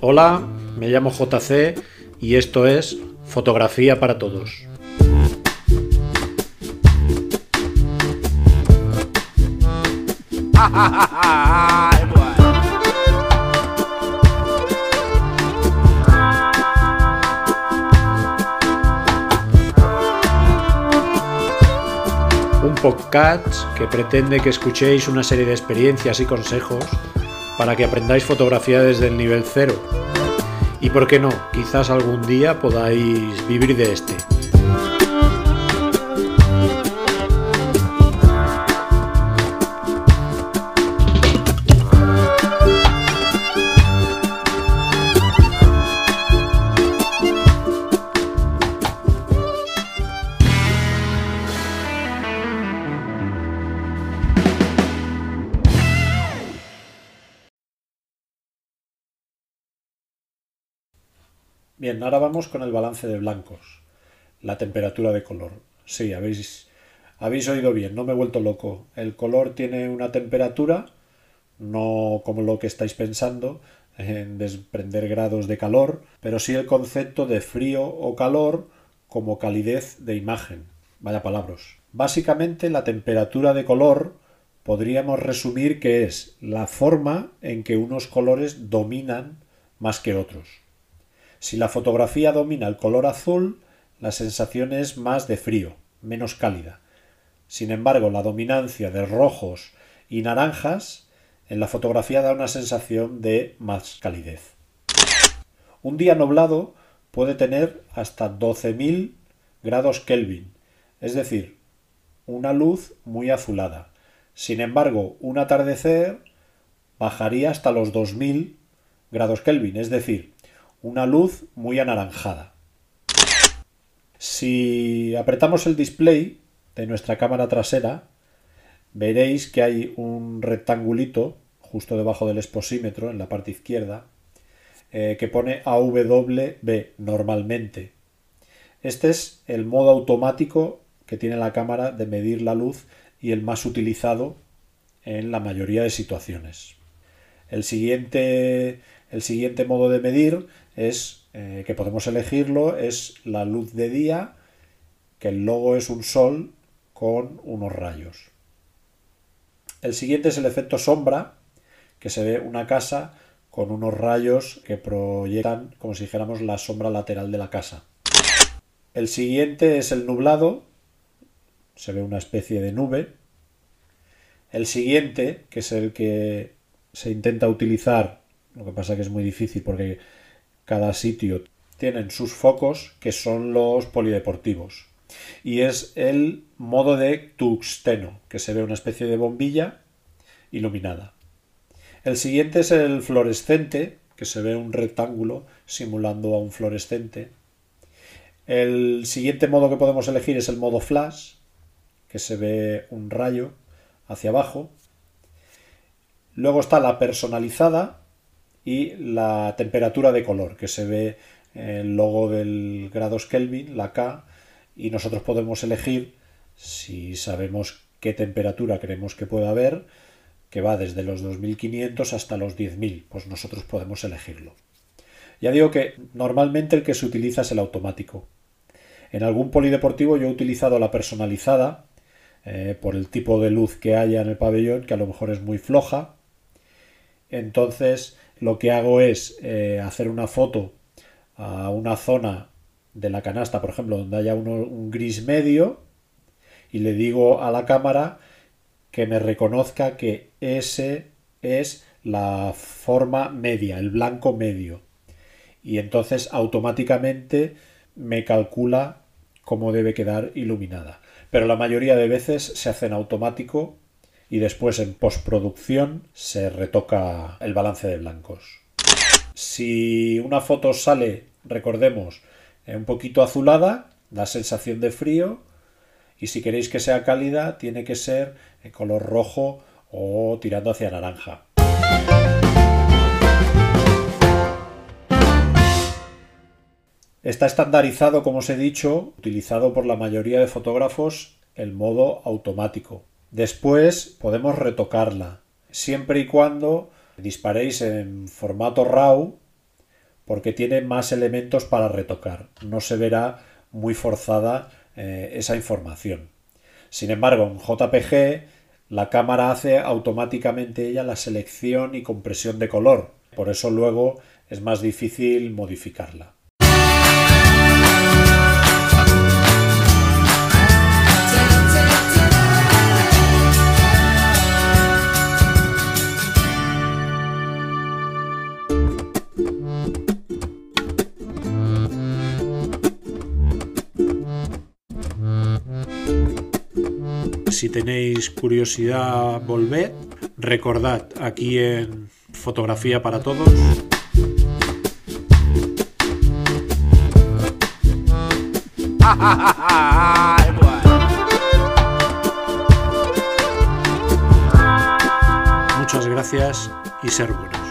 Hola, me llamo JC y esto es Fotografía para Todos. Que pretende que escuchéis una serie de experiencias y consejos para que aprendáis fotografía desde el nivel cero. Y por qué no, quizás algún día podáis vivir de este. Bien, ahora vamos con el balance de blancos, la temperatura de color. Sí, habéis, habéis oído bien, no me he vuelto loco. El color tiene una temperatura, no como lo que estáis pensando, en desprender grados de calor, pero sí el concepto de frío o calor como calidez de imagen. Vaya palabras. Básicamente la temperatura de color podríamos resumir que es la forma en que unos colores dominan más que otros. Si la fotografía domina el color azul, la sensación es más de frío, menos cálida. Sin embargo, la dominancia de rojos y naranjas en la fotografía da una sensación de más calidez. Un día nublado puede tener hasta 12.000 grados Kelvin, es decir, una luz muy azulada. Sin embargo, un atardecer bajaría hasta los 2.000 grados Kelvin, es decir, una luz muy anaranjada. Si apretamos el display de nuestra cámara trasera, veréis que hay un rectangulito justo debajo del exposímetro en la parte izquierda eh, que pone AWB normalmente. Este es el modo automático que tiene la cámara de medir la luz y el más utilizado en la mayoría de situaciones. El siguiente, el siguiente modo de medir es eh, que podemos elegirlo, es la luz de día, que el logo es un sol con unos rayos. El siguiente es el efecto sombra, que se ve una casa con unos rayos que proyectan como si dijéramos la sombra lateral de la casa. El siguiente es el nublado, se ve una especie de nube. El siguiente, que es el que se intenta utilizar, lo que pasa que es muy difícil porque cada sitio tienen sus focos que son los polideportivos. Y es el modo de tuxteno, que se ve una especie de bombilla iluminada. El siguiente es el fluorescente, que se ve un rectángulo simulando a un fluorescente. El siguiente modo que podemos elegir es el modo flash, que se ve un rayo hacia abajo. Luego está la personalizada, y la temperatura de color, que se ve el logo del grados Kelvin, la K, y nosotros podemos elegir si sabemos qué temperatura queremos que pueda haber, que va desde los 2500 hasta los 10.000, pues nosotros podemos elegirlo. Ya digo que normalmente el que se utiliza es el automático. En algún polideportivo yo he utilizado la personalizada eh, por el tipo de luz que haya en el pabellón, que a lo mejor es muy floja. Entonces lo que hago es eh, hacer una foto a una zona de la canasta, por ejemplo, donde haya un gris medio, y le digo a la cámara que me reconozca que ese es la forma media, el blanco medio. Y entonces automáticamente me calcula cómo debe quedar iluminada. Pero la mayoría de veces se hace en automático y después en postproducción se retoca el balance de blancos. Si una foto sale, recordemos, un poquito azulada, da sensación de frío y si queréis que sea cálida tiene que ser en color rojo o tirando hacia naranja. Está estandarizado, como os he dicho, utilizado por la mayoría de fotógrafos el modo automático. Después podemos retocarla, siempre y cuando disparéis en formato RAW porque tiene más elementos para retocar. No se verá muy forzada eh, esa información. Sin embargo, en JPG la cámara hace automáticamente ella la selección y compresión de color. Por eso luego es más difícil modificarla. Si tenéis curiosidad, volved. Recordad, aquí en Fotografía para Todos. Muchas gracias y ser buenos.